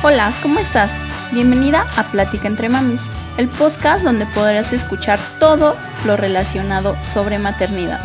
Hola, ¿cómo estás? Bienvenida a Plática entre Mamis, el podcast donde podrás escuchar todo lo relacionado sobre maternidad.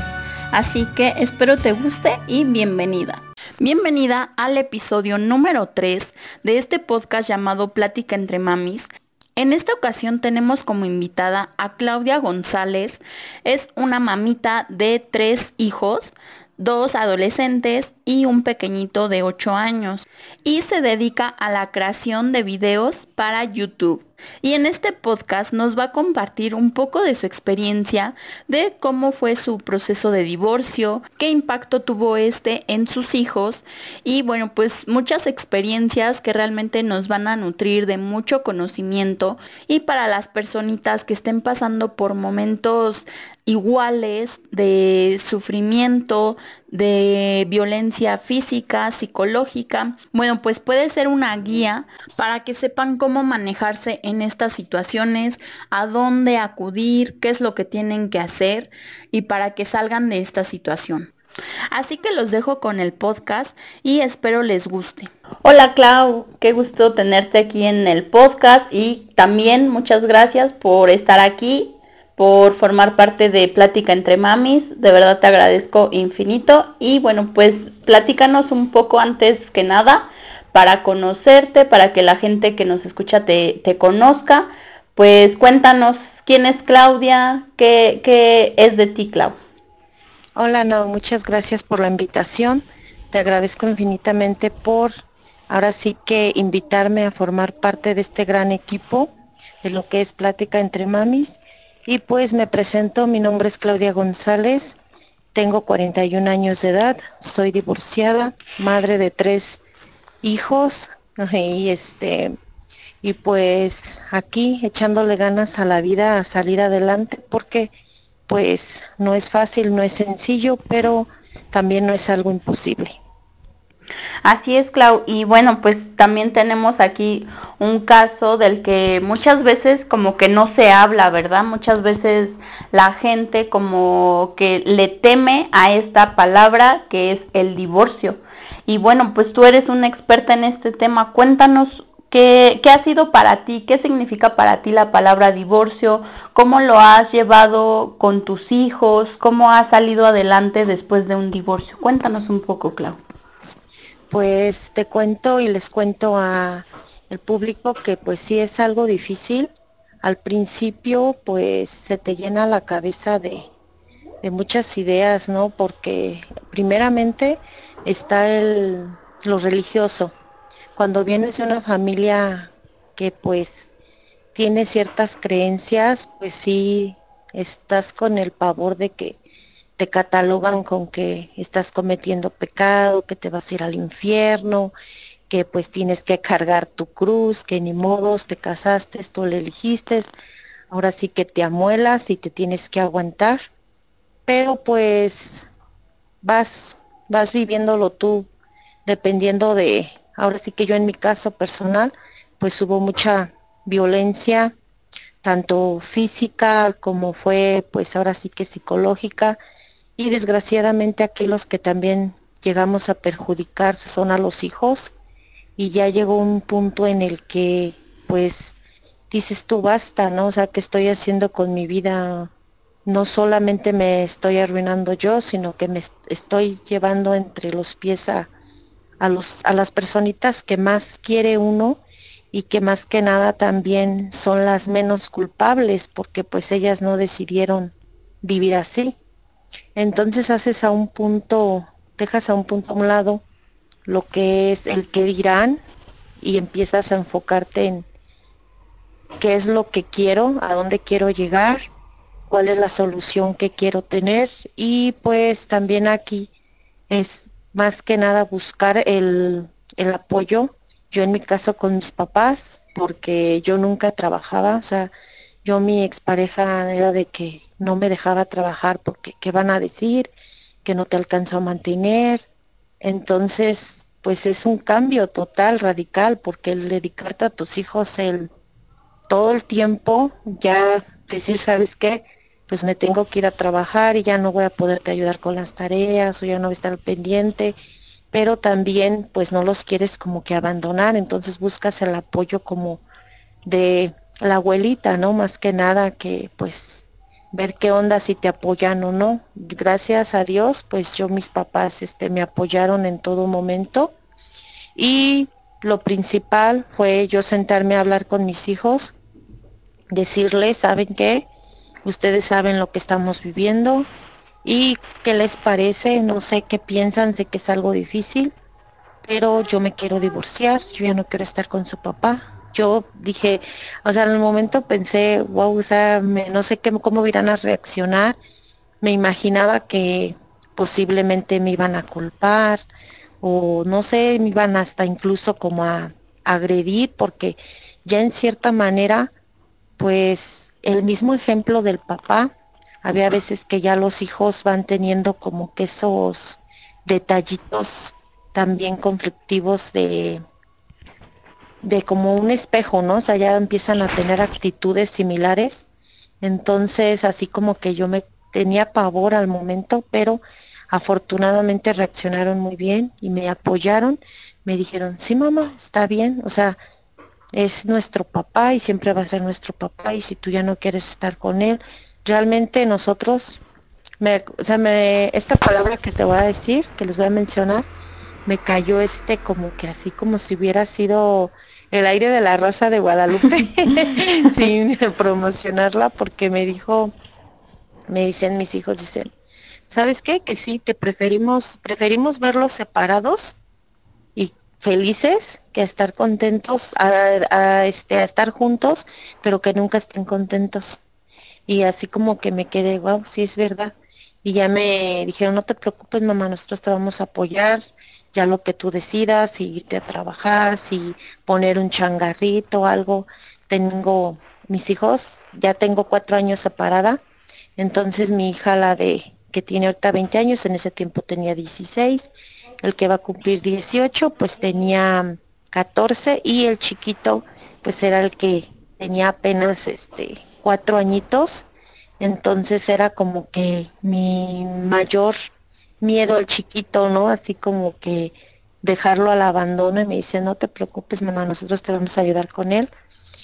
Así que espero te guste y bienvenida. Bienvenida al episodio número 3 de este podcast llamado Plática entre Mamis. En esta ocasión tenemos como invitada a Claudia González. Es una mamita de tres hijos dos adolescentes y un pequeñito de 8 años y se dedica a la creación de videos para YouTube. Y en este podcast nos va a compartir un poco de su experiencia, de cómo fue su proceso de divorcio, qué impacto tuvo este en sus hijos y bueno, pues muchas experiencias que realmente nos van a nutrir de mucho conocimiento y para las personitas que estén pasando por momentos iguales de sufrimiento, de violencia física, psicológica. Bueno, pues puede ser una guía para que sepan cómo manejarse en estas situaciones, a dónde acudir, qué es lo que tienen que hacer y para que salgan de esta situación. Así que los dejo con el podcast y espero les guste. Hola Clau, qué gusto tenerte aquí en el podcast y también muchas gracias por estar aquí por formar parte de Plática entre Mamis. De verdad te agradezco infinito. Y bueno, pues platícanos un poco antes que nada para conocerte, para que la gente que nos escucha te, conozca. Pues cuéntanos quién es Claudia, qué, qué es de ti, Clau. Hola, no, muchas gracias por la invitación. Te agradezco infinitamente por ahora sí que invitarme a formar parte de este gran equipo de lo que es Plática entre Mamis y pues me presento, mi nombre es Claudia González, tengo 41 años de edad, soy divorciada, madre de tres hijos y este y pues aquí echándole ganas a la vida a salir adelante porque pues no es fácil, no es sencillo, pero también no es algo imposible. Así es, Clau. Y bueno, pues también tenemos aquí un caso del que muchas veces como que no se habla, ¿verdad? Muchas veces la gente como que le teme a esta palabra que es el divorcio. Y bueno, pues tú eres una experta en este tema. Cuéntanos qué, qué ha sido para ti, qué significa para ti la palabra divorcio, cómo lo has llevado con tus hijos, cómo has salido adelante después de un divorcio. Cuéntanos un poco, Clau pues te cuento y les cuento a el público que pues sí es algo difícil. Al principio pues se te llena la cabeza de, de muchas ideas, ¿no? Porque primeramente está el, lo religioso. Cuando vienes de una familia que pues tiene ciertas creencias, pues sí estás con el pavor de que te catalogan con que estás cometiendo pecado, que te vas a ir al infierno, que pues tienes que cargar tu cruz, que ni modos, te casaste, tú le elegiste, ahora sí que te amuelas y te tienes que aguantar, pero pues vas, vas viviéndolo tú, dependiendo de, ahora sí que yo en mi caso personal, pues hubo mucha violencia, tanto física como fue pues ahora sí que psicológica, y desgraciadamente aquí los que también llegamos a perjudicar son a los hijos y ya llegó un punto en el que pues dices tú basta, ¿no? O sea, ¿qué estoy haciendo con mi vida? No solamente me estoy arruinando yo, sino que me estoy llevando entre los pies a, a, los, a las personitas que más quiere uno y que más que nada también son las menos culpables porque pues ellas no decidieron vivir así. Entonces haces a un punto, dejas a un punto a un lado lo que es el que dirán y empiezas a enfocarte en qué es lo que quiero, a dónde quiero llegar, cuál es la solución que quiero tener y pues también aquí es más que nada buscar el, el apoyo, yo en mi caso con mis papás, porque yo nunca trabajaba, o sea, yo mi expareja era de que no me dejaba trabajar porque qué van a decir, que no te alcanzó a mantener. Entonces, pues es un cambio total, radical, porque el dedicarte a tus hijos el todo el tiempo, ya decir, ¿sabes qué? Pues me tengo que ir a trabajar y ya no voy a poderte ayudar con las tareas o ya no voy a estar pendiente. pero también pues no los quieres como que abandonar, entonces buscas el apoyo como de la abuelita, ¿no? Más que nada que pues ver qué onda si te apoyan o no. Gracias a Dios, pues yo mis papás este me apoyaron en todo momento y lo principal fue yo sentarme a hablar con mis hijos, decirles, ¿saben qué? Ustedes saben lo que estamos viviendo y qué les parece, no sé qué piensan, sé que es algo difícil, pero yo me quiero divorciar, yo ya no quiero estar con su papá. Yo dije, o sea, en el momento pensé, wow, o sea, no sé qué, cómo irán a reaccionar. Me imaginaba que posiblemente me iban a culpar o no sé, me iban hasta incluso como a agredir porque ya en cierta manera, pues el mismo ejemplo del papá, había veces que ya los hijos van teniendo como que esos detallitos también conflictivos de de como un espejo, ¿no? O sea, ya empiezan a tener actitudes similares. Entonces, así como que yo me tenía pavor al momento, pero afortunadamente reaccionaron muy bien y me apoyaron. Me dijeron, sí, mamá, está bien. O sea, es nuestro papá y siempre va a ser nuestro papá y si tú ya no quieres estar con él, realmente nosotros, me, o sea, me, esta palabra que te voy a decir, que les voy a mencionar, me cayó este como que así como si hubiera sido el aire de la raza de Guadalupe sin promocionarla porque me dijo, me dicen mis hijos, dicen, ¿sabes qué? Que sí, te preferimos, preferimos verlos separados y felices que estar contentos, a, este, a estar juntos, pero que nunca estén contentos. Y así como que me quedé, wow, sí es verdad. Y ya me dijeron, no te preocupes, mamá, nosotros te vamos a apoyar, ya lo que tú decidas, si irte a trabajar, si poner un changarrito algo. Tengo mis hijos, ya tengo cuatro años separada, entonces mi hija, la de que tiene ahorita 20 años, en ese tiempo tenía 16, el que va a cumplir 18, pues tenía 14 y el chiquito, pues era el que tenía apenas este cuatro añitos, entonces era como que mi mayor miedo al chiquito, ¿no? Así como que dejarlo al abandono y me dice, no te preocupes, mamá, nosotros te vamos a ayudar con él.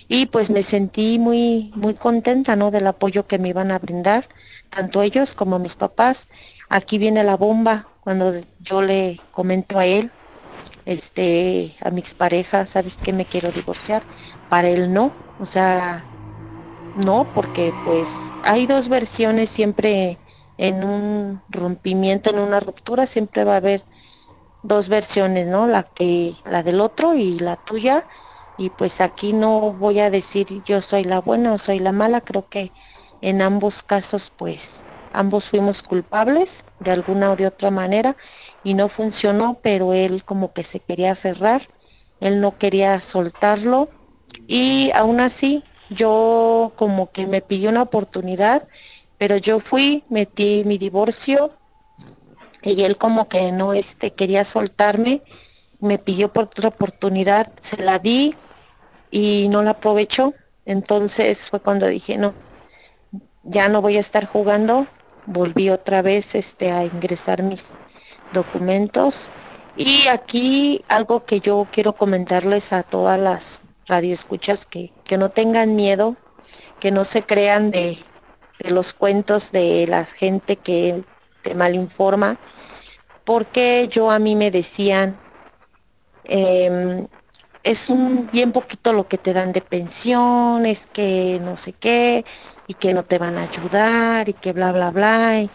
Y pues me sentí muy, muy contenta, ¿no? Del apoyo que me iban a brindar, tanto ellos como mis papás. Aquí viene la bomba, cuando yo le comento a él, este, a mi expareja, ¿sabes que me quiero divorciar? Para él no, o sea, no, porque pues hay dos versiones siempre en un rompimiento, en una ruptura, siempre va a haber dos versiones, ¿no? La que, la del otro y la tuya. Y pues aquí no voy a decir yo soy la buena o soy la mala, creo que en ambos casos pues ambos fuimos culpables de alguna o de otra manera y no funcionó, pero él como que se quería aferrar, él no quería soltarlo y aún así yo como que me pidió una oportunidad, pero yo fui, metí mi divorcio y él como que no este quería soltarme, me pidió por otra oportunidad, se la di y no la aprovechó. Entonces fue cuando dije, no, ya no voy a estar jugando. Volví otra vez este a ingresar mis documentos. Y aquí algo que yo quiero comentarles a todas las radioescuchas que, que no tengan miedo, que no se crean de, los cuentos de la gente que te malinforma, porque yo a mí me decían, em, es un bien poquito lo que te dan de pensión, es que no sé qué, y que no te van a ayudar, y que bla, bla, bla.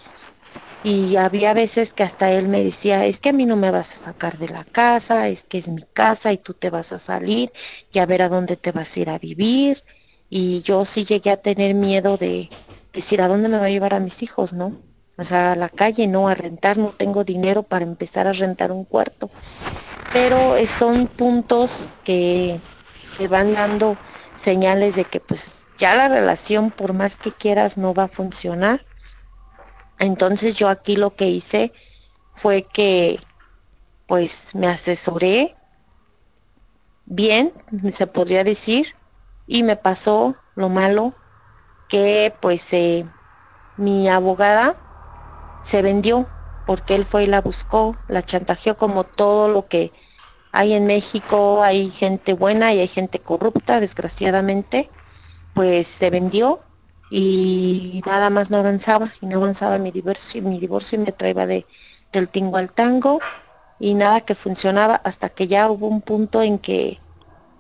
Y había veces que hasta él me decía, es que a mí no me vas a sacar de la casa, es que es mi casa y tú te vas a salir y a ver a dónde te vas a ir a vivir. Y yo sí llegué a tener miedo de decir, ¿a dónde me va a llevar a mis hijos, no? O sea, a la calle, no, a rentar, no tengo dinero para empezar a rentar un cuarto. Pero son puntos que te van dando señales de que pues ya la relación, por más que quieras, no va a funcionar entonces yo aquí lo que hice fue que pues me asesoré bien, se podría decir, y me pasó lo malo que pues eh, mi abogada se vendió porque él fue y la buscó, la chantajeó como todo lo que hay en México, hay gente buena y hay gente corrupta, desgraciadamente, pues se vendió y nada más no avanzaba, y no avanzaba mi divorcio, mi divorcio y me traía de, del tingo al tango, y nada que funcionaba hasta que ya hubo un punto en que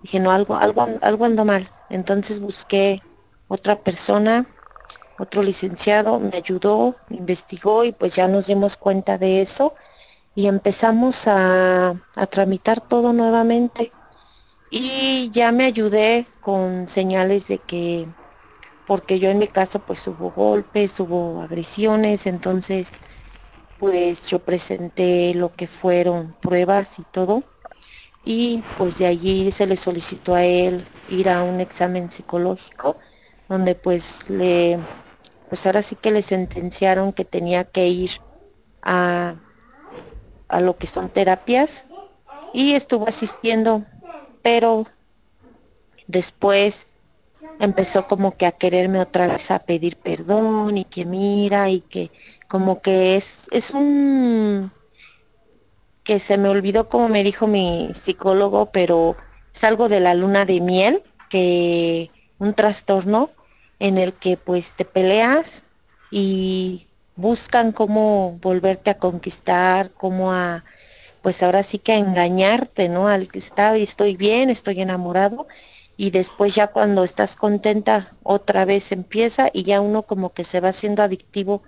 dije, no, algo, algo, algo ando mal. Entonces busqué otra persona, otro licenciado, me ayudó, investigó y pues ya nos dimos cuenta de eso y empezamos a, a tramitar todo nuevamente. Y ya me ayudé con señales de que, porque yo en mi caso pues hubo golpes, hubo agresiones, entonces pues yo presenté lo que fueron pruebas y todo y pues de allí se le solicitó a él ir a un examen psicológico donde pues le pues ahora sí que le sentenciaron que tenía que ir a, a lo que son terapias y estuvo asistiendo pero después empezó como que a quererme otra vez a pedir perdón y que mira y que como que es, es un que se me olvidó como me dijo mi psicólogo, pero es algo de la luna de miel, que un trastorno en el que pues te peleas y buscan cómo volverte a conquistar, cómo a pues ahora sí que a engañarte, ¿no? Al que está, estoy bien, estoy enamorado y después ya cuando estás contenta otra vez empieza y ya uno como que se va haciendo adictivo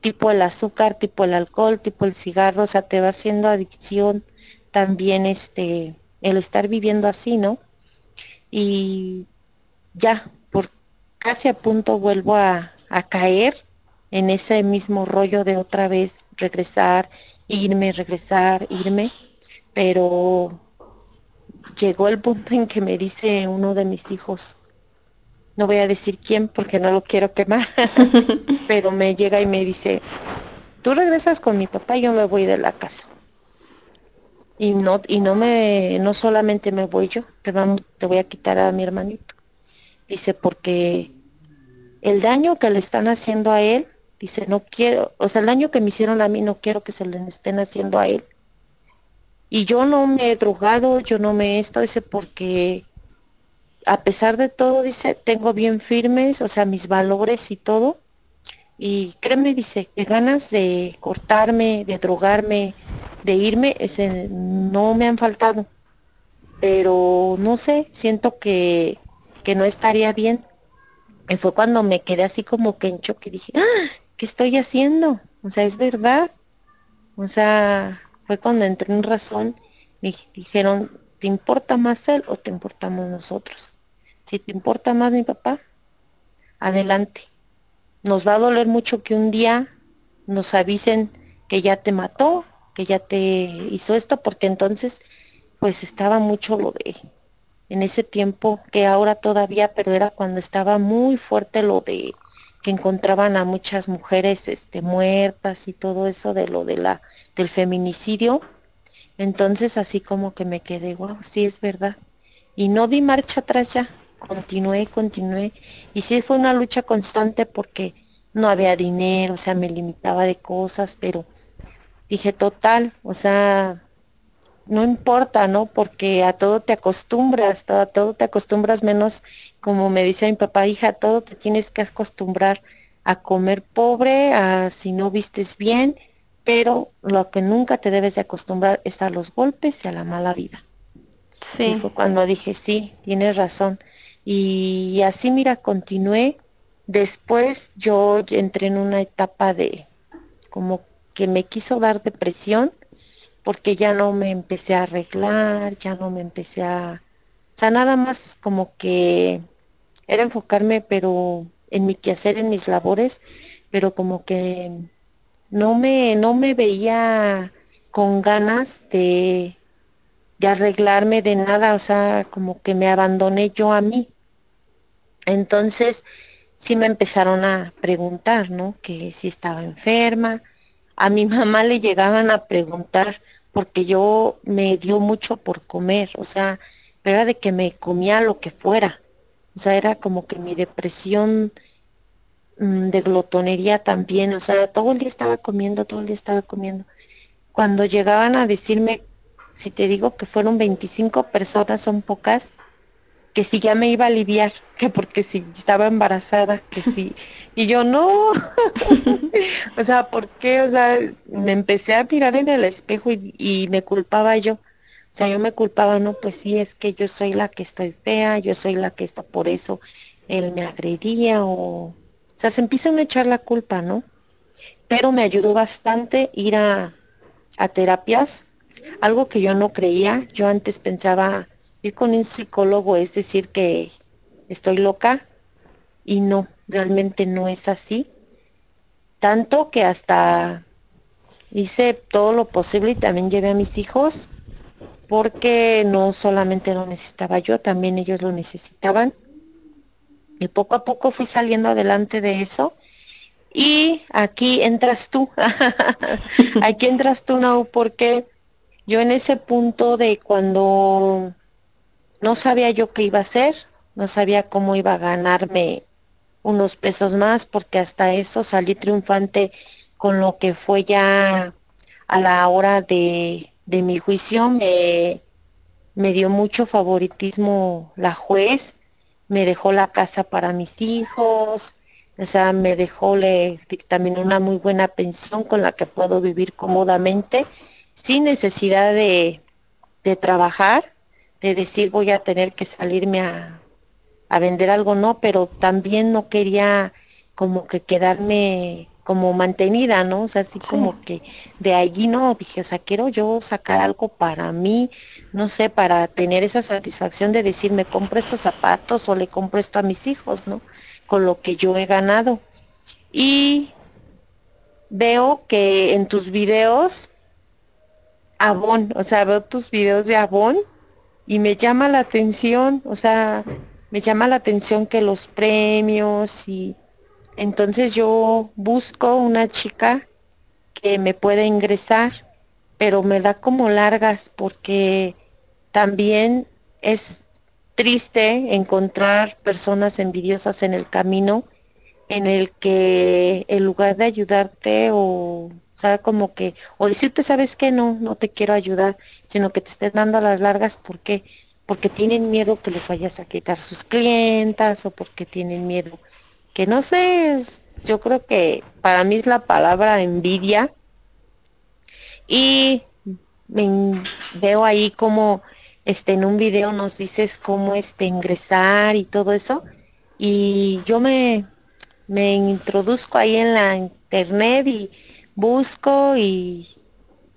tipo el azúcar, tipo el alcohol, tipo el cigarro, o sea, te va haciendo adicción también este, el estar viviendo así, ¿no? Y ya, por casi a punto vuelvo a, a caer en ese mismo rollo de otra vez regresar, irme, regresar, irme, pero llegó el punto en que me dice uno de mis hijos, no voy a decir quién porque no lo quiero quemar, pero me llega y me dice, tú regresas con mi papá y yo me voy de la casa. Y no, y no me, no solamente me voy yo, te, vamos, te voy a quitar a mi hermanito. Dice, porque el daño que le están haciendo a él, dice, no quiero, o sea, el daño que me hicieron a mí no quiero que se le estén haciendo a él. Y yo no me he drogado, yo no me he esto, dice, porque a pesar de todo, dice, tengo bien firmes, o sea, mis valores y todo. Y créeme, dice, que ganas de cortarme, de drogarme, de irme, ese, no me han faltado. Pero no sé, siento que, que no estaría bien. Y fue cuando me quedé así como que en choque, dije, ¡Ah! ¿qué estoy haciendo? O sea, es verdad. O sea, fue cuando entré en razón, me dijeron, ¿te importa más él o te importamos nosotros? Si te importa más mi papá, adelante. Nos va a doler mucho que un día nos avisen que ya te mató, que ya te hizo esto, porque entonces pues estaba mucho lo de en ese tiempo que ahora todavía, pero era cuando estaba muy fuerte lo de que encontraban a muchas mujeres este muertas y todo eso de lo de la del feminicidio. Entonces así como que me quedé, wow, sí es verdad. Y no di marcha atrás ya continué, continué. Y sí fue una lucha constante porque no había dinero, o sea, me limitaba de cosas, pero dije, total, o sea, no importa, ¿no? Porque a todo te acostumbras, a todo te acostumbras menos, como me dice mi papá, hija, a todo te tienes que acostumbrar a comer pobre, a si no vistes bien, pero lo que nunca te debes de acostumbrar es a los golpes y a la mala vida. Sí. fue cuando dije, sí, tienes razón. Y así, mira, continué. Después yo entré en una etapa de como que me quiso dar depresión porque ya no me empecé a arreglar, ya no me empecé a... O sea, nada más como que era enfocarme, pero en mi quehacer, en mis labores, pero como que no me, no me veía con ganas de, de arreglarme de nada, o sea, como que me abandoné yo a mí. Entonces, sí me empezaron a preguntar, ¿no? Que si estaba enferma. A mi mamá le llegaban a preguntar porque yo me dio mucho por comer, o sea, era de que me comía lo que fuera. O sea, era como que mi depresión mm, de glotonería también, o sea, todo el día estaba comiendo, todo el día estaba comiendo. Cuando llegaban a decirme, si te digo que fueron 25 personas, son pocas, que si ya me iba a aliviar, que porque si estaba embarazada, que sí. Y yo no, o sea, ¿por qué? O sea, me empecé a mirar en el espejo y, y me culpaba yo. O sea, yo me culpaba, no, pues sí, es que yo soy la que estoy fea, yo soy la que está por eso, él me agredía o... O sea, se empieza a echar la culpa, ¿no? Pero me ayudó bastante ir a, a terapias, algo que yo no creía. Yo antes pensaba, ir con un psicólogo es decir que estoy loca y no, realmente no es así. Tanto que hasta hice todo lo posible y también llevé a mis hijos porque no solamente lo necesitaba yo, también ellos lo necesitaban. Y poco a poco fui saliendo adelante de eso. Y aquí entras tú. aquí entras tú, no, porque yo en ese punto de cuando no sabía yo qué iba a hacer, no sabía cómo iba a ganarme unos pesos más, porque hasta eso salí triunfante con lo que fue ya a la hora de, mi juicio, me, dio mucho favoritismo la juez, me dejó la casa para mis hijos, o sea, me dejó le una muy buena pensión con la que puedo vivir cómodamente, sin necesidad de trabajar, de decir voy a tener que salirme a, a vender algo, no, pero también no quería como que quedarme como mantenida, ¿no? O sea, así como que de allí no, dije, o sea, quiero yo sacar algo para mí, no sé, para tener esa satisfacción de decir, me compro estos zapatos o le compro esto a mis hijos, ¿no? Con lo que yo he ganado. Y veo que en tus videos, Avon, o sea, veo tus videos de Avon y me llama la atención, o sea, me llama la atención que los premios y entonces yo busco una chica que me pueda ingresar, pero me da como largas porque también es triste encontrar personas envidiosas en el camino en el que en lugar de ayudarte o, o sea, como que, o decirte, sabes que no, no te quiero ayudar, sino que te estén dando las largas, ¿por qué? Porque tienen miedo que les vayas a quitar sus clientas o porque tienen miedo que no sé, yo creo que para mí es la palabra envidia. Y veo ahí como este en un video nos dices cómo este ingresar y todo eso. Y yo me, me introduzco ahí en la internet y busco y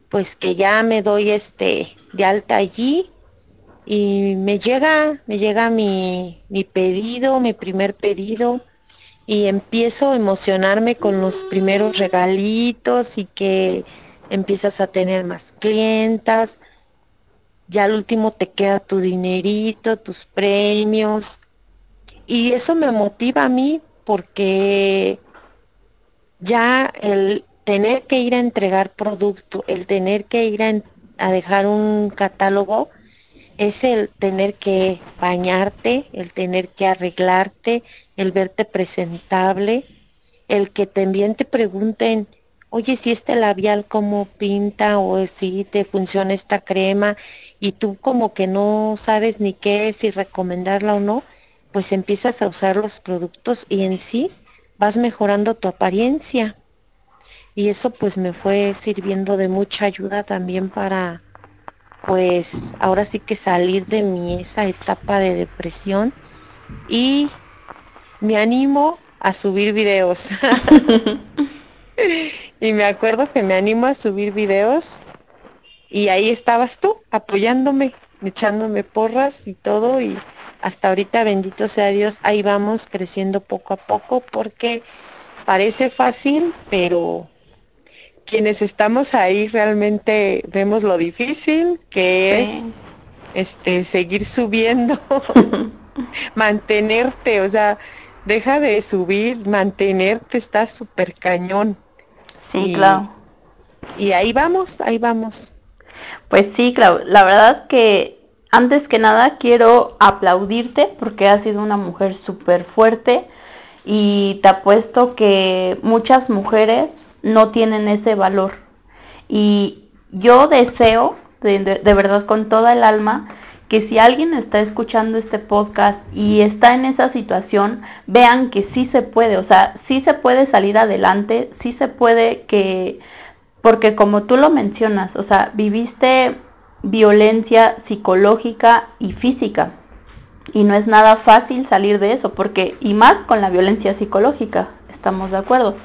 pues que ya me doy este de alta allí y me llega, me llega mi, mi pedido, mi primer pedido y empiezo a emocionarme con los primeros regalitos y que empiezas a tener más clientas. Ya al último te queda tu dinerito, tus premios. Y eso me motiva a mí porque ya el tener que ir a entregar producto, el tener que ir a, dejar un catálogo, es el tener que bañarte, el tener que arreglarte, el verte presentable, el que también te pregunten, oye, si este labial cómo pinta o si te funciona esta crema y tú como que no sabes ni qué es, si recomendarla o no, pues empiezas a usar los productos y en sí vas mejorando tu apariencia. Y eso pues me fue sirviendo de mucha ayuda también para pues ahora sí que salir de mi esa etapa de depresión y me animo a subir videos. y me acuerdo que me animo a subir videos y ahí estabas tú apoyándome, echándome porras y todo y hasta ahorita bendito sea Dios, ahí vamos creciendo poco a poco porque parece fácil, pero quienes estamos ahí realmente vemos lo difícil que es este seguir subiendo, mantenerte, o sea, deja de subir, mantenerte está súper cañón. Sí, claro. Y ahí vamos, ahí vamos. Pues sí, claro, la verdad que antes que nada quiero aplaudirte porque has sido una mujer súper fuerte y te apuesto que muchas mujeres no tienen ese valor. Y yo deseo, de, de, verdad con toda el alma, que si alguien está escuchando este podcast y está en esa situación, vean que sí se puede, o sea, sí se puede salir adelante, sí se puede que, porque como tú lo mencionas, o sea, viviste violencia psicológica y física. Y no es nada fácil salir de eso, porque, y más con la violencia psicológica, estamos de acuerdo,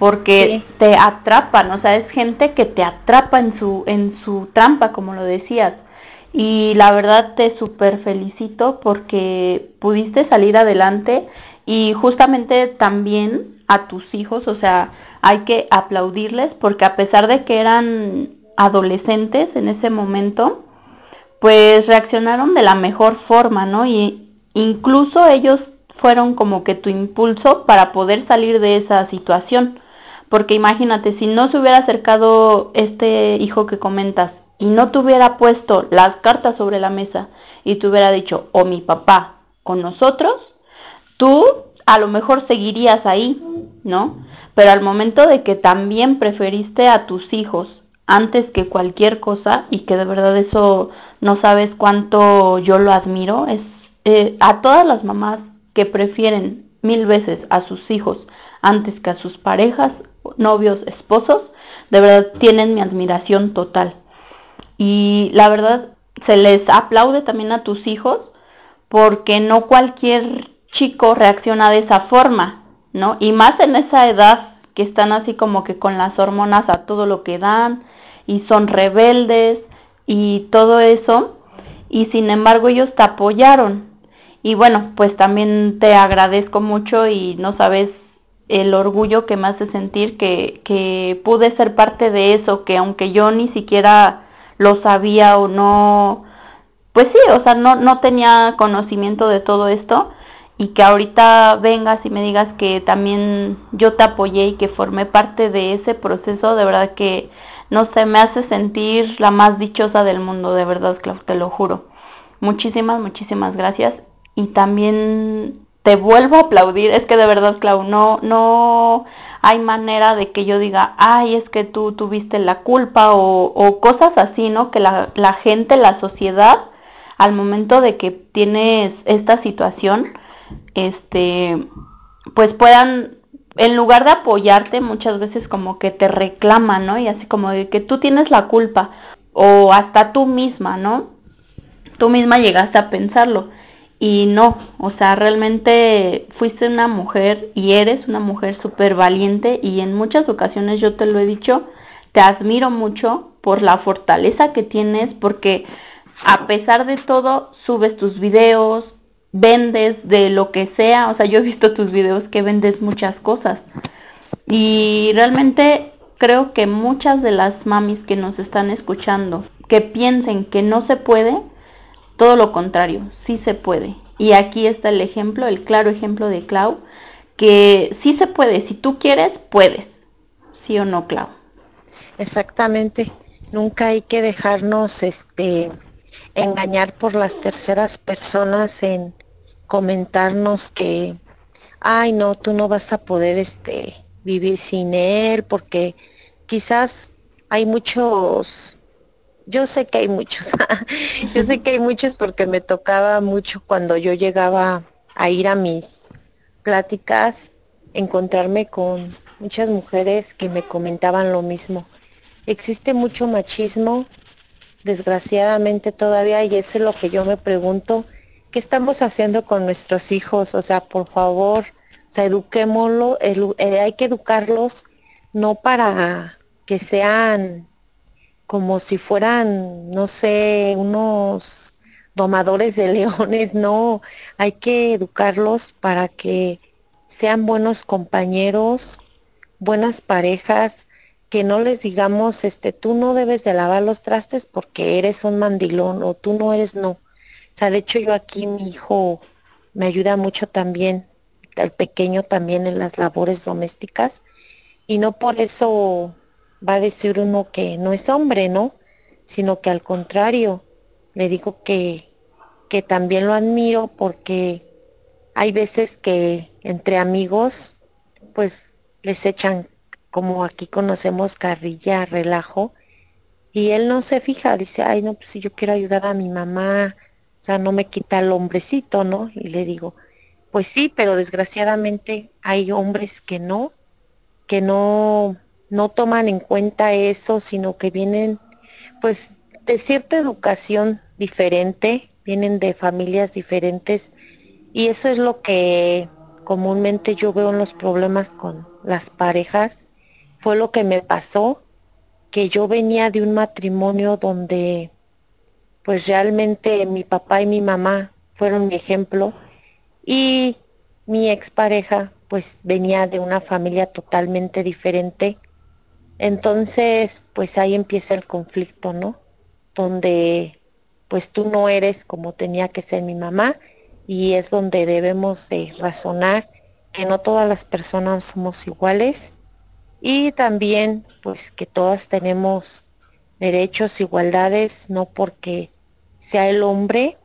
porque te atrapan, o sea, es gente que te atrapa en su, en su trampa, como lo decías. Y la verdad te super felicito porque pudiste salir adelante y justamente también a tus hijos, o sea, hay que aplaudirles porque a pesar de que eran adolescentes en ese momento, pues reaccionaron de la mejor forma, ¿no? Y incluso ellos fueron como que tu impulso para poder salir de esa situación. Porque imagínate, si no se hubiera acercado este hijo que comentas y no te hubiera puesto las cartas sobre la mesa y te hubiera dicho o mi papá o nosotros, tú a lo mejor seguirías ahí, ¿no? Pero al momento de que también preferiste a tus hijos antes que cualquier cosa y que de verdad eso no sabes cuánto yo lo admiro. Es eh, a todas las mamás que prefieren mil veces a sus hijos antes que a sus parejas, novios, esposos, de verdad tienen mi admiración total. Y la verdad se les aplaude también a tus hijos porque no cualquier chico reacciona de esa forma, ¿no? Y más en esa edad que están así como que con las hormonas a todo lo que dan, y son rebeldes y todo eso. Y sin embargo ellos te apoyaron. Y bueno, pues también te agradezco mucho y no sabes el orgullo que me hace sentir que, que pude ser parte de eso, que aunque yo ni siquiera lo sabía o no, pues sí, o sea, no, no tenía conocimiento de todo esto y que ahorita vengas y me digas que también yo te apoyé y que formé parte de ese proceso, de verdad que no sé, me hace sentir la más dichosa del mundo, de verdad, Clau, te lo juro. Muchísimas, muchísimas gracias. Y también te vuelvo a aplaudir. Es que de verdad, Clau, no, no hay manera de que yo diga, ay, es que tú tuviste la culpa o, o cosas así, ¿no? Que la, la gente, la sociedad, al momento de que tienes esta situación, este, pues puedan en lugar de apoyarte, muchas veces como que te reclaman, ¿no? Y así como de que tú tienes la culpa, o hasta tú misma, ¿no? Tú misma llegaste a pensarlo. Y no, o sea, realmente fuiste una mujer y eres una mujer súper valiente y en muchas ocasiones yo te lo he dicho, te admiro mucho por la fortaleza que tienes, porque a pesar de todo subes tus videos, vendes de lo que sea, o sea, yo he visto tus videos que vendes muchas cosas. Y realmente creo que muchas de las mamis que nos están escuchando, que piensen que no se puede, todo lo contrario, sí se puede. Y aquí está el ejemplo, el claro ejemplo de Clau, que sí se puede, si tú quieres, puedes. ¿Sí o no, Clau? Exactamente. Nunca hay que dejarnos este engañar por las terceras personas en comentarnos que, ay no, tú no vas a poder este, vivir sin él porque quizás hay muchos, yo sé que hay muchos, yo sé que hay muchos porque me tocaba mucho cuando yo llegaba a ir a mis pláticas, encontrarme con muchas mujeres que me comentaban lo mismo. Existe mucho machismo, desgraciadamente todavía, y eso es lo que yo me pregunto, ¿qué estamos haciendo con nuestros hijos? O sea, por favor, o sea, eduquémoslo, eh, hay que educarlos no para que sean como si fueran, no sé, unos domadores de leones, no, hay que educarlos para que sean buenos compañeros, buenas parejas, que no les digamos, este, tú no debes de lavar los trastes porque eres un mandilón o tú no eres, no sea, de hecho yo aquí mi hijo me ayuda mucho también, el pequeño también en las labores domésticas, y no por eso va a decir uno que no es hombre, ¿no? Sino que al contrario, le digo que, que también lo admiro porque hay veces que entre amigos, pues les echan, como aquí conocemos, carrilla, relajo, y él no se fija, dice, ay, no, pues si yo quiero ayudar a mi mamá, o sea, no me quita el hombrecito, ¿no? Y le digo, pues sí, pero desgraciadamente hay hombres que no, que no, no toman en cuenta eso, sino que vienen, pues, de cierta educación diferente, vienen de familias diferentes, y eso es lo que comúnmente yo veo en los problemas con las parejas. Fue lo que me pasó, que yo venía de un matrimonio donde pues realmente mi papá y mi mamá fueron mi ejemplo y mi expareja pues venía de una familia totalmente diferente. Entonces pues ahí empieza el conflicto, ¿no? Donde pues tú no eres como tenía que ser mi mamá y es donde debemos de razonar que no todas las personas somos iguales y también pues que todas tenemos derechos, igualdades, no porque sea el hombre,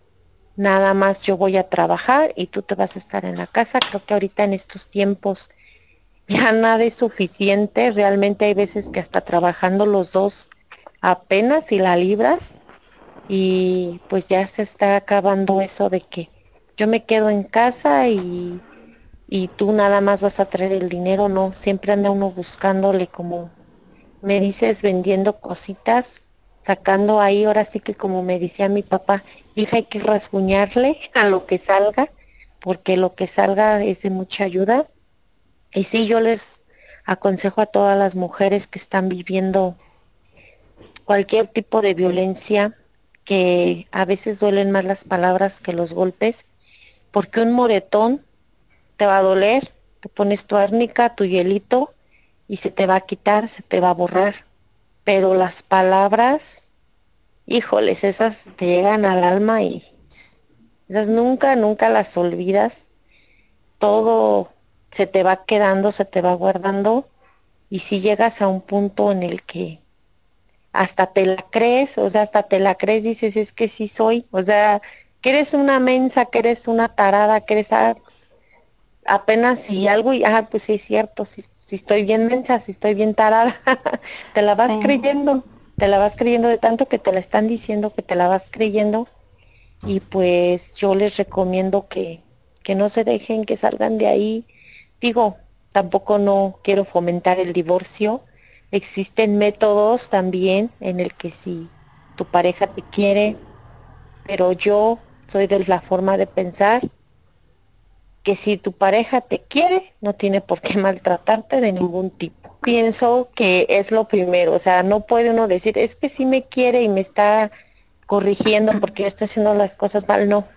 nada más yo voy a trabajar y tú te vas a estar en la casa. Creo que ahorita en estos tiempos ya nada es suficiente, realmente hay veces que hasta trabajando los dos apenas y la libras y pues ya se está acabando eso de que yo me quedo en casa y, y tú nada más vas a traer el dinero, no, siempre anda uno buscándole como me dices vendiendo cositas, sacando ahí, ahora sí que como me decía mi papá, hija hay que rasguñarle a lo que salga, porque lo que salga es de mucha ayuda. Y sí, yo les aconsejo a todas las mujeres que están viviendo cualquier tipo de violencia, que a veces duelen más las palabras que los golpes, porque un moretón te va a doler, te pones tu árnica, tu hielito y se te va a quitar, se te va a borrar. Pero las palabras, híjoles, esas te llegan al alma y esas nunca, nunca las olvidas. Todo se te va quedando, se te va guardando y si llegas a un punto en el que hasta te la crees, o sea, hasta te la crees, dices, es que sí soy, o sea, que eres una mensa, que eres una tarada, que eres ah, apenas si algo y ah, pues sí es cierto, si, si estoy bien mensa, si estoy bien tarada, te la vas creyendo, te la vas creyendo de tanto que te la están diciendo que te la vas creyendo y pues yo les recomiendo que, que no se dejen, que salgan de ahí. Digo, tampoco no quiero fomentar el divorcio. Existen métodos también en el que si tu pareja te quiere, pero yo soy de la forma de pensar que si tu pareja te quiere, no tiene por qué maltratarte de ningún tipo. Pienso que es lo primero, o sea, no puede uno decir, es que si me quiere y me está corrigiendo porque yo estoy haciendo las cosas mal, no.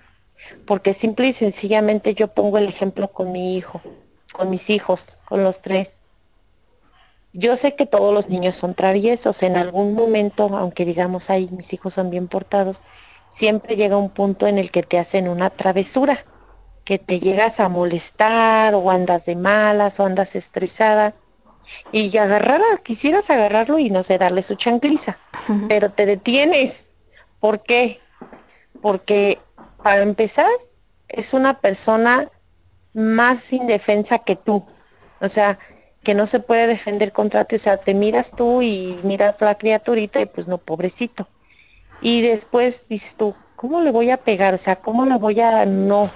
Porque simple y sencillamente yo pongo el ejemplo con mi hijo, con mis hijos, con los tres. Yo sé que todos los niños son traviesos, en algún momento, aunque digamos, ay, mis hijos son bien portados, siempre llega un punto en el que te hacen una travesura, que te llegas a molestar o andas de malas o andas estresada y agarrar, quisieras agarrarlo y no sé, darle su chancliza, pero te detienes. ¿Por qué? Porque para empezar es una persona más indefensa que tú, o sea, que no se puede defender contra ti, o sea, te miras tú y miras la criaturita y pues no, pobrecito y después dices tú, ¿cómo le voy a pegar? O sea, ¿cómo le voy a no? O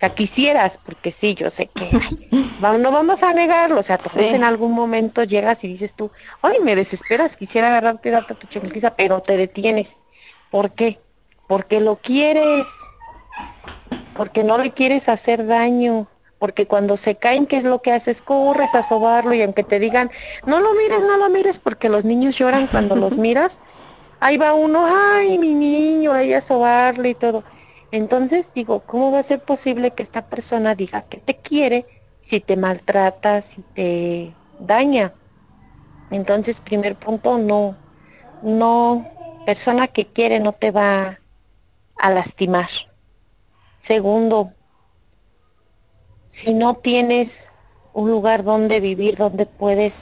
sea, quisieras, porque sí, yo sé que no vamos a negarlo, o sea, tú en algún momento llegas y dices tú, ay, me desesperas, quisiera agarrarte darte tu chiquitiza, pero te detienes. ¿Por qué? Porque lo quieres, porque no le quieres hacer daño, porque cuando se caen, ¿qué es lo que haces? Corres a sobarlo y aunque te digan, no lo mires, no lo mires, porque los niños lloran cuando los miras, ahí va uno, ay, mi niño, ahí a sobarle y todo. Entonces digo, ¿cómo va a ser posible que esta persona diga que te quiere si te maltrata, si te daña? Entonces, primer punto, no, no, persona que quiere no te va a lastimar. Segundo, si no tienes un lugar donde vivir, donde puedes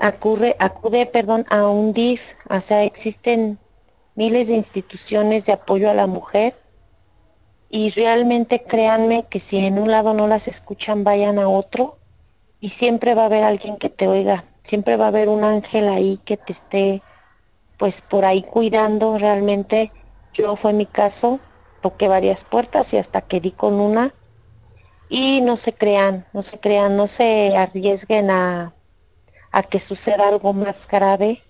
acude, acude perdón, a un DIF, o sea, existen miles de instituciones de apoyo a la mujer y realmente créanme que si en un lado no las escuchan, vayan a otro y siempre va a haber alguien que te oiga, siempre va a haber un ángel ahí que te esté pues por ahí cuidando realmente. Yo fue mi caso, toqué varias puertas y hasta que di con una y no se crean, no se crean, no se arriesguen a, a que suceda algo más grave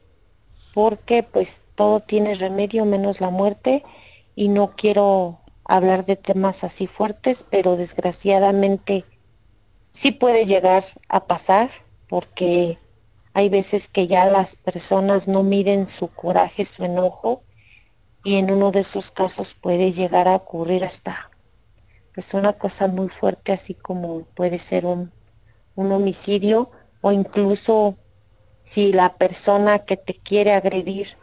porque pues todo tiene remedio menos la muerte y no quiero hablar de temas así fuertes, pero desgraciadamente sí puede llegar a pasar porque hay veces que ya las personas no miden su coraje, su enojo y en uno de esos casos puede llegar a ocurrir hasta pues una cosa muy fuerte así como puede ser un, un homicidio o incluso si la persona que te quiere agredir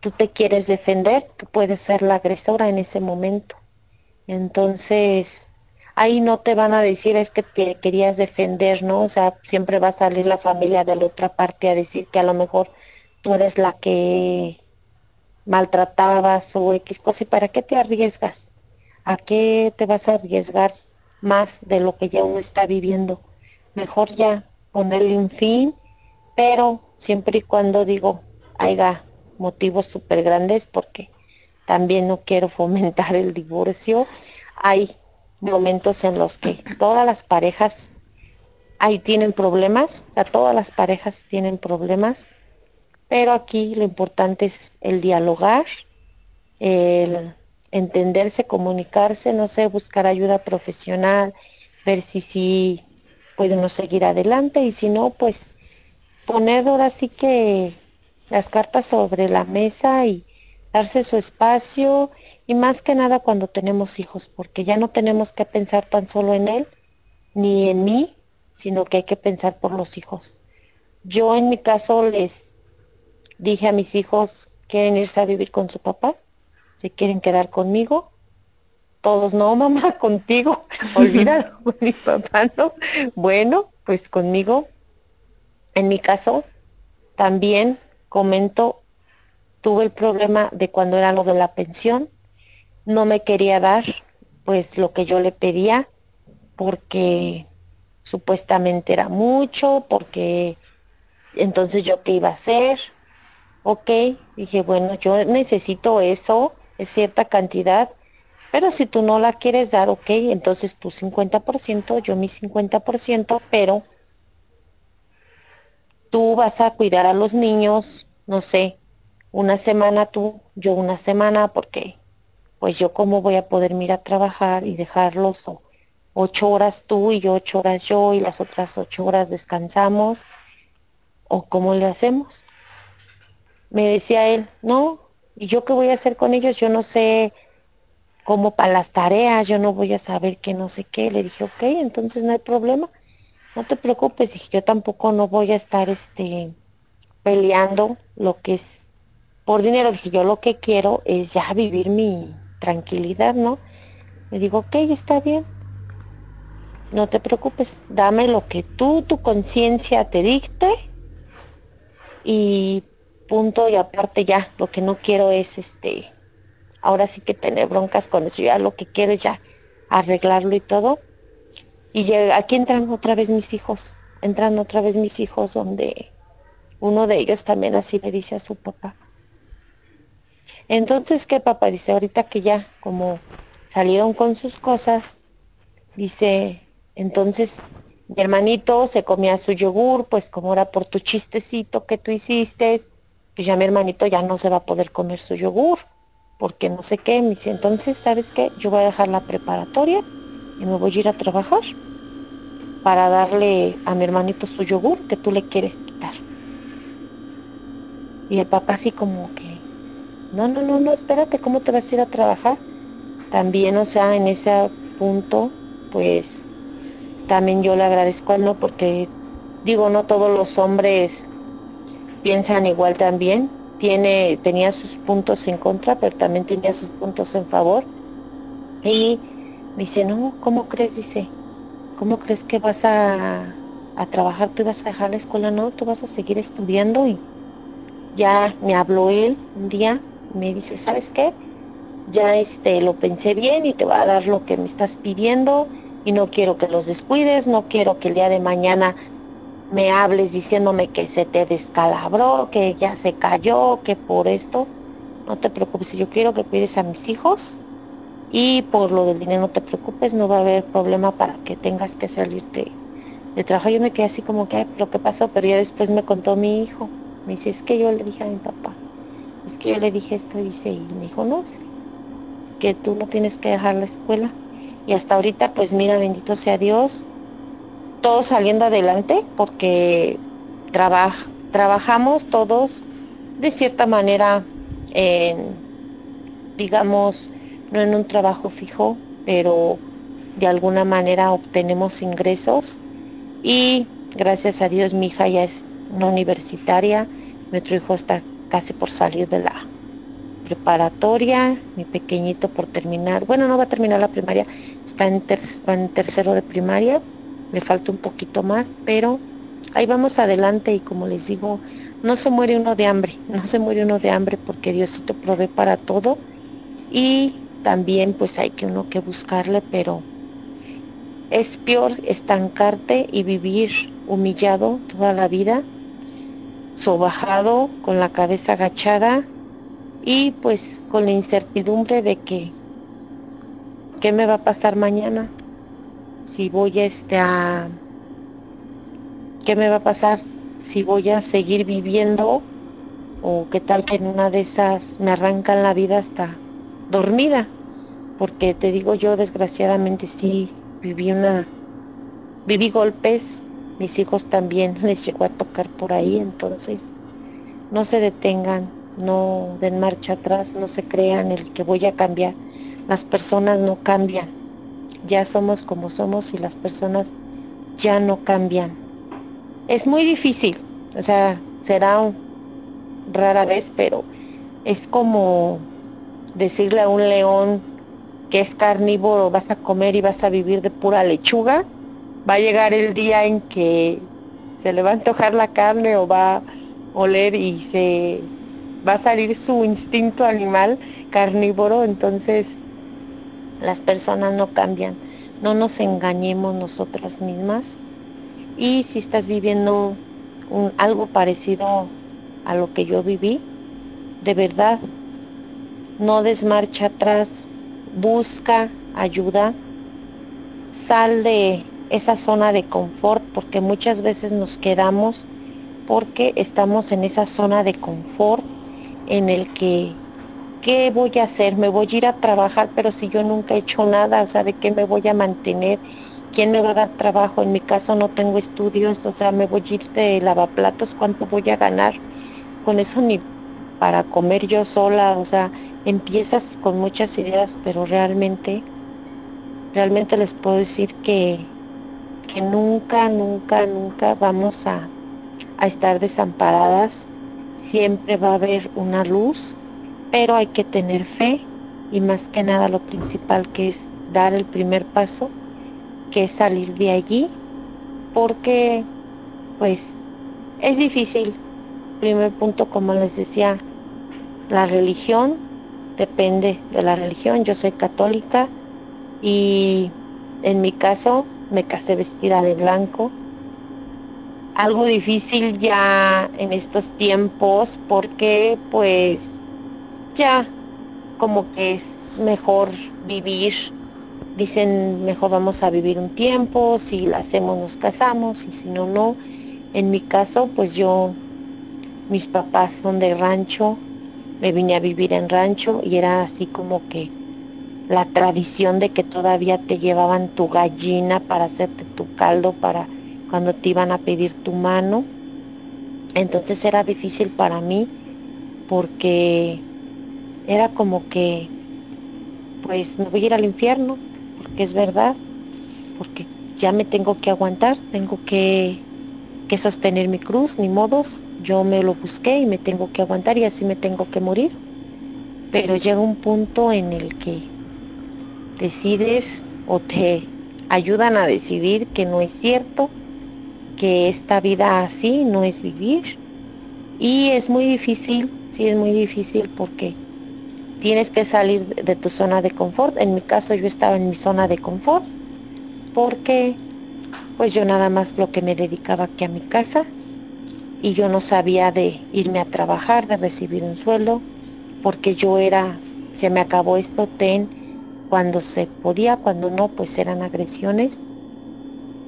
tú te quieres defender, tú puedes ser la agresora en ese momento. Entonces, ahí no te van a decir es que te querías defender, ¿no? O sea, siempre va a salir la familia de la otra parte a decir que a lo mejor tú eres la que maltratabas o X cosa. ¿Y para qué te arriesgas? ¿A qué te vas a arriesgar más de lo que ya uno está viviendo? Mejor ya ponerle un fin, pero siempre y cuando digo, haya motivos súper grandes porque también no quiero fomentar el divorcio. Hay momentos en los que todas las parejas ahí tienen problemas, o sea, todas las parejas tienen problemas, pero aquí lo importante es el dialogar, el entenderse, comunicarse, no sé, buscar ayuda profesional, ver si sí podemos seguir adelante y si no, pues poner ahora sí que las cartas sobre la mesa y darse su espacio y más que nada cuando tenemos hijos, porque ya no tenemos que pensar tan solo en él ni en mí, sino que hay que pensar por los hijos. Yo en mi caso les dije a mis hijos, ¿quieren irse a vivir con su papá? ¿Se quieren quedar conmigo? Todos, no, mamá, contigo. Olvídalo mi papá, ¿no? Bueno, pues conmigo. En mi caso, también comento, tuve el problema de cuando era lo de la pensión, no me quería dar pues lo que yo le pedía porque supuestamente era mucho, porque entonces yo qué iba a hacer, ok, dije bueno, yo necesito eso, es cierta cantidad, pero si tú no la quieres dar, ok, entonces tu 50%, yo mi 50%, pero tú vas a cuidar a los niños, no sé, una semana tú, yo una semana, porque pues yo cómo voy a poder ir a trabajar y dejarlos ocho horas tú y yo ocho horas yo y las otras ocho horas descansamos, o cómo le hacemos. Me decía él, no, ¿y yo qué voy a hacer con ellos? Yo no sé cómo para las tareas, yo no voy a saber qué no sé qué. Le dije, ok, entonces no hay problema no te preocupes, dije, yo tampoco no voy a estar este peleando lo que es por dinero, dije, yo lo que quiero es ya vivir mi tranquilidad, ¿no? Me digo, ok, está bien, no te preocupes, dame lo que tú, tu conciencia te dicte y punto y aparte ya, lo que no quiero es este, ahora sí que tener broncas con eso, ya lo que quiero es ya arreglarlo y todo y aquí entran otra vez mis hijos, entran otra vez mis hijos donde uno de ellos también así le dice a su papá. Entonces, ¿qué papá? Dice, ahorita que ya como salieron con sus cosas, dice, entonces mi hermanito se comía su yogur, pues como era por tu chistecito que tú hiciste, pues ya mi hermanito ya no se va a poder comer su yogur, porque no sé qué. Me dice, entonces, ¿sabes qué? Yo voy a dejar la preparatoria y me voy a ir a trabajar para darle a mi hermanito su yogur que tú le quieres quitar. Y el papá así como que, no, no, no, no, espérate, ¿cómo te vas a ir a trabajar? También, o sea, en ese punto, pues también yo le agradezco a ¿no? Porque digo, no todos los hombres piensan igual también. Tiene, tenía sus puntos en contra, pero también tenía sus puntos en favor. Y dice, no, ¿cómo crees? Dice, ¿cómo crees que vas a, a trabajar? ¿Tú vas a dejar la escuela? No, tú vas a seguir estudiando y ya me habló él un día, me dice, ¿sabes qué? ya este lo pensé bien y te voy a dar lo que me estás pidiendo y no quiero que los descuides, no quiero que el día de mañana me hables diciéndome que se te descalabró, que ya se cayó, que por esto. No te preocupes, yo quiero que cuides a mis hijos y por lo del dinero no te preocupes, no va a haber problema para que tengas que salirte de trabajo. Yo me quedé así como que, lo que pasó, pero ya después me contó mi hijo. Me dice, es que yo le dije a mi papá, es que yo le dije esto, dice, y me dijo, no, que tú no tienes que dejar la escuela. Y hasta ahorita, pues mira, bendito sea Dios, todos saliendo adelante porque trabajamos todos de cierta manera en, digamos, no en un trabajo fijo, pero de alguna manera obtenemos ingresos. Y gracias a Dios mi hija ya es una universitaria, nuestro hijo está casi por salir de la preparatoria, mi pequeñito por terminar, bueno no va a terminar la primaria, está en, en tercero de primaria, me falta un poquito más, pero ahí vamos adelante y como les digo, no se muere uno de hambre, no se muere uno de hambre porque Diosito provee para todo y también pues hay que uno que buscarle, pero es peor estancarte y vivir humillado toda la vida, sobajado, con la cabeza agachada y pues con la incertidumbre de que qué me va a pasar mañana, si voy este, a qué me va a pasar si voy a seguir viviendo o qué tal que en una de esas me arrancan la vida hasta dormida. Porque te digo yo desgraciadamente sí viví una viví golpes mis hijos también les llegó a tocar por ahí entonces no se detengan no den marcha atrás no se crean el que voy a cambiar. Las personas no cambian ya somos como somos y las personas ya no cambian. Es muy difícil, o sea, será rara vez, pero es como decirle a un león que es carnívoro, vas a comer y vas a vivir de pura lechuga. Va a llegar el día en que se le va a antojar la carne o va a oler y se va a salir su instinto animal carnívoro, entonces las personas no cambian, no nos engañemos nosotras mismas. Y si estás viviendo un, algo parecido a lo que yo viví, de verdad, no desmarcha atrás, busca ayuda, sal de esa zona de confort, porque muchas veces nos quedamos porque estamos en esa zona de confort en el que ¿qué voy a hacer? Me voy a ir a trabajar, pero si yo nunca he hecho nada, o sea, ¿de qué me voy a mantener? ¿Quién me va a dar trabajo? En mi caso no tengo estudios, o sea, me voy a ir de lavaplatos, ¿cuánto voy a ganar? Con eso ni para comer yo sola, o sea, empiezas con muchas ideas, pero realmente, realmente les puedo decir que, que nunca, nunca, nunca vamos a, a estar desamparadas. Siempre va a haber una luz pero hay que tener fe y más que nada lo principal que es dar el primer paso, que es salir de allí, porque pues es difícil. Primer punto, como les decía, la religión depende de la religión. Yo soy católica y en mi caso me casé vestida de blanco. Algo difícil ya en estos tiempos porque pues ya como que es mejor vivir, dicen mejor vamos a vivir un tiempo, si la hacemos nos casamos y si no, no. En mi caso, pues yo, mis papás son de rancho, me vine a vivir en rancho y era así como que la tradición de que todavía te llevaban tu gallina para hacerte tu caldo para cuando te iban a pedir tu mano. Entonces era difícil para mí porque era como que, pues me voy a ir al infierno, porque es verdad, porque ya me tengo que aguantar, tengo que, que sostener mi cruz, ni modos, yo me lo busqué y me tengo que aguantar y así me tengo que morir. Pero llega un punto en el que decides o te ayudan a decidir que no es cierto, que esta vida así no es vivir. Y es muy difícil, sí es muy difícil porque tienes que salir de tu zona de confort. En mi caso yo estaba en mi zona de confort. Porque pues yo nada más lo que me dedicaba aquí a mi casa y yo no sabía de irme a trabajar, de recibir un sueldo, porque yo era, se me acabó esto, ten, cuando se podía, cuando no, pues eran agresiones,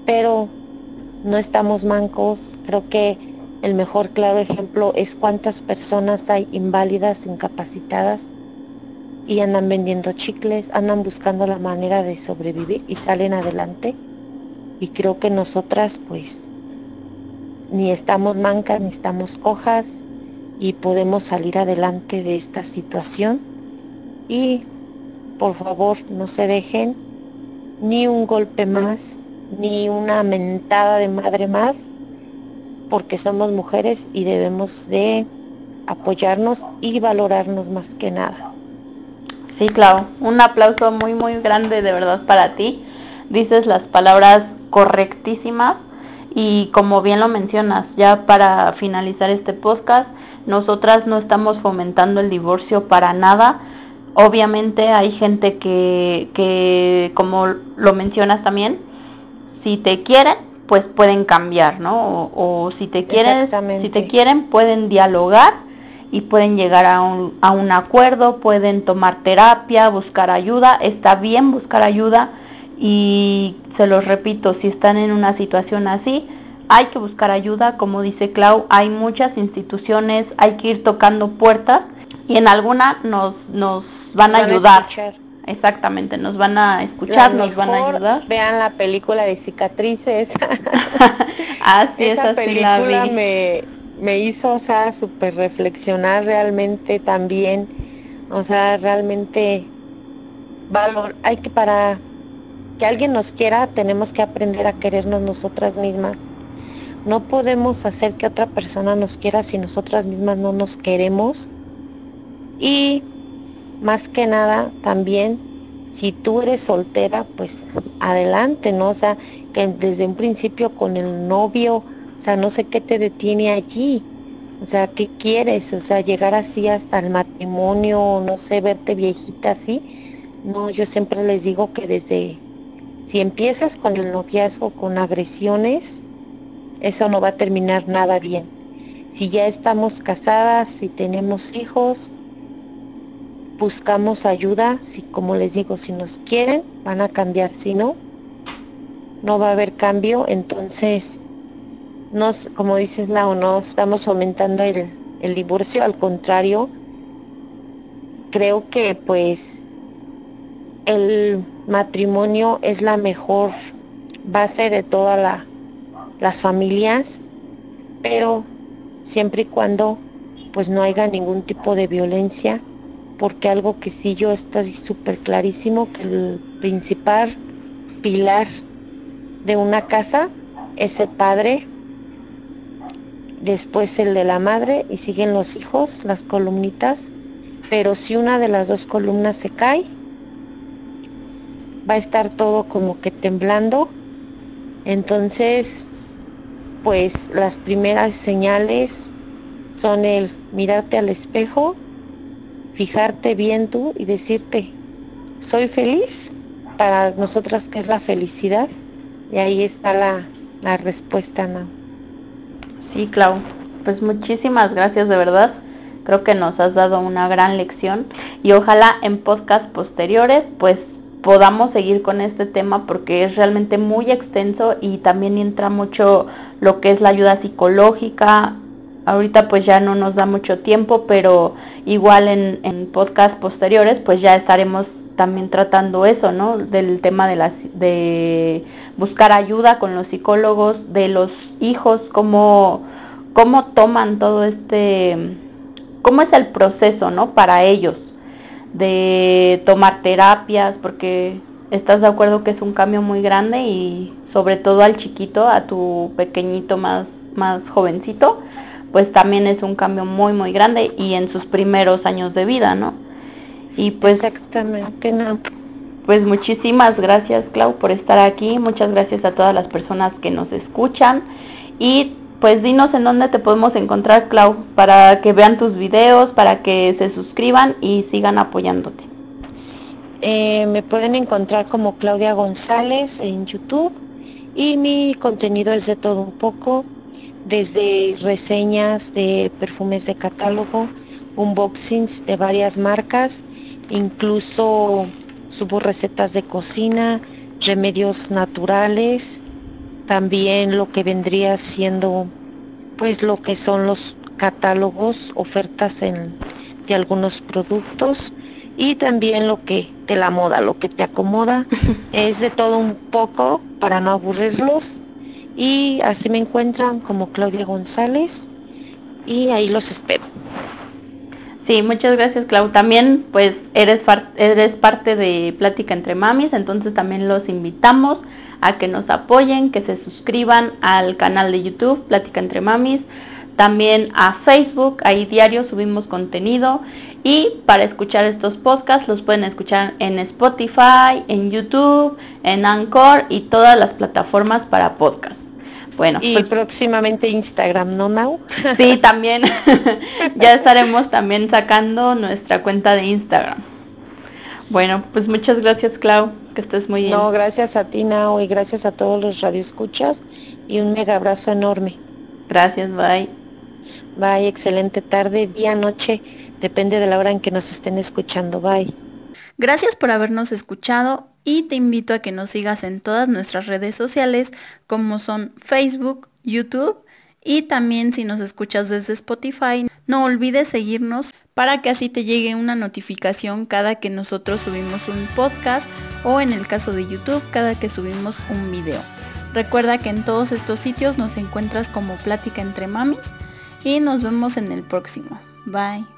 pero no estamos mancos, creo que el mejor claro ejemplo es cuántas personas hay inválidas, incapacitadas, y andan vendiendo chicles, andan buscando la manera de sobrevivir y salen adelante. Y creo que nosotras pues ni estamos mancas, ni estamos cojas y podemos salir adelante de esta situación. Y por favor no se dejen ni un golpe más, ni una mentada de madre más, porque somos mujeres y debemos de apoyarnos y valorarnos más que nada. Sí, Clau, un aplauso muy, muy grande de verdad para ti. Dices las palabras correctísimas y como bien lo mencionas, ya para finalizar este podcast, nosotras no estamos fomentando el divorcio para nada. Obviamente hay gente que, que como lo mencionas también, si te quieren, pues pueden cambiar, ¿no? O, o si te quieren, si te quieren, pueden dialogar y pueden llegar a un, a un acuerdo, pueden tomar terapia, buscar ayuda, está bien buscar ayuda y se los repito, si están en una situación así, hay que buscar ayuda, como dice Clau, hay muchas instituciones, hay que ir tocando puertas y en alguna nos, nos van a ayudar. Exactamente, nos van a escuchar, nos van a ayudar. Vean la película de cicatrices. así Esa película me me hizo, o sea, súper reflexionar realmente también, o sea, realmente valor, hay que para que alguien nos quiera, tenemos que aprender a querernos nosotras mismas. No podemos hacer que otra persona nos quiera si nosotras mismas no nos queremos. Y más que nada, también, si tú eres soltera, pues adelante, ¿no? O sea, que desde un principio con el novio, o sea, no sé qué te detiene allí. O sea, ¿qué quieres? O sea, llegar así hasta el matrimonio, no sé, verte viejita así. No, yo siempre les digo que desde, si empiezas con el noviazgo con agresiones, eso no va a terminar nada bien. Si ya estamos casadas, si tenemos hijos, buscamos ayuda, si como les digo, si nos quieren, van a cambiar, si no, no va a haber cambio, entonces nos, como dices Lau, no estamos fomentando el, el divorcio, al contrario, creo que pues el matrimonio es la mejor base de todas las familias, pero siempre y cuando pues no haya ningún tipo de violencia, porque algo que sí yo estoy súper clarísimo, que el principal pilar de una casa es el padre después el de la madre y siguen los hijos, las columnitas, pero si una de las dos columnas se cae, va a estar todo como que temblando. Entonces, pues las primeras señales son el mirarte al espejo, fijarte bien tú y decirte, soy feliz, para nosotras que es la felicidad, y ahí está la, la respuesta, ¿no? Sí, Clau. Pues muchísimas gracias de verdad. Creo que nos has dado una gran lección y ojalá en podcast posteriores pues podamos seguir con este tema porque es realmente muy extenso y también entra mucho lo que es la ayuda psicológica. Ahorita pues ya no nos da mucho tiempo, pero igual en, en podcast posteriores pues ya estaremos también tratando eso, ¿no? Del tema de las de buscar ayuda con los psicólogos, de los hijos, cómo, cómo toman todo este, cómo es el proceso, ¿no? Para ellos, de tomar terapias, porque estás de acuerdo que es un cambio muy grande y sobre todo al chiquito, a tu pequeñito más, más jovencito, pues también es un cambio muy, muy grande y en sus primeros años de vida, ¿no? Y pues... Exactamente, no. Pues muchísimas gracias Clau por estar aquí, muchas gracias a todas las personas que nos escuchan y pues dinos en dónde te podemos encontrar, Clau, para que vean tus videos, para que se suscriban y sigan apoyándote. Eh, me pueden encontrar como Claudia González en YouTube y mi contenido es de todo un poco, desde reseñas de perfumes de catálogo, unboxings de varias marcas, incluso subo recetas de cocina, remedios naturales, también lo que vendría siendo pues lo que son los catálogos, ofertas en, de algunos productos y también lo que de la moda, lo que te acomoda, es de todo un poco para no aburrirlos y así me encuentran como Claudia González y ahí los espero. Sí, muchas gracias Clau. También pues eres, eres parte de Plática entre Mamis, entonces también los invitamos a que nos apoyen, que se suscriban al canal de YouTube Plática entre Mamis, también a Facebook, ahí diario subimos contenido y para escuchar estos podcasts los pueden escuchar en Spotify, en YouTube, en Anchor y todas las plataformas para podcast. Bueno, y pues, próximamente Instagram, ¿no, Mau? Sí, también. ya estaremos también sacando nuestra cuenta de Instagram. Bueno, pues muchas gracias, Clau. Que estés muy bien. No, gracias a ti, Nao, y gracias a todos los radioescuchas. Y un mega abrazo enorme. Gracias, bye. Bye, excelente tarde, día, noche. Depende de la hora en que nos estén escuchando. Bye. Gracias por habernos escuchado y te invito a que nos sigas en todas nuestras redes sociales como son Facebook, YouTube y también si nos escuchas desde Spotify, no olvides seguirnos para que así te llegue una notificación cada que nosotros subimos un podcast o en el caso de YouTube cada que subimos un video. Recuerda que en todos estos sitios nos encuentras como Plática entre Mamis y nos vemos en el próximo. Bye.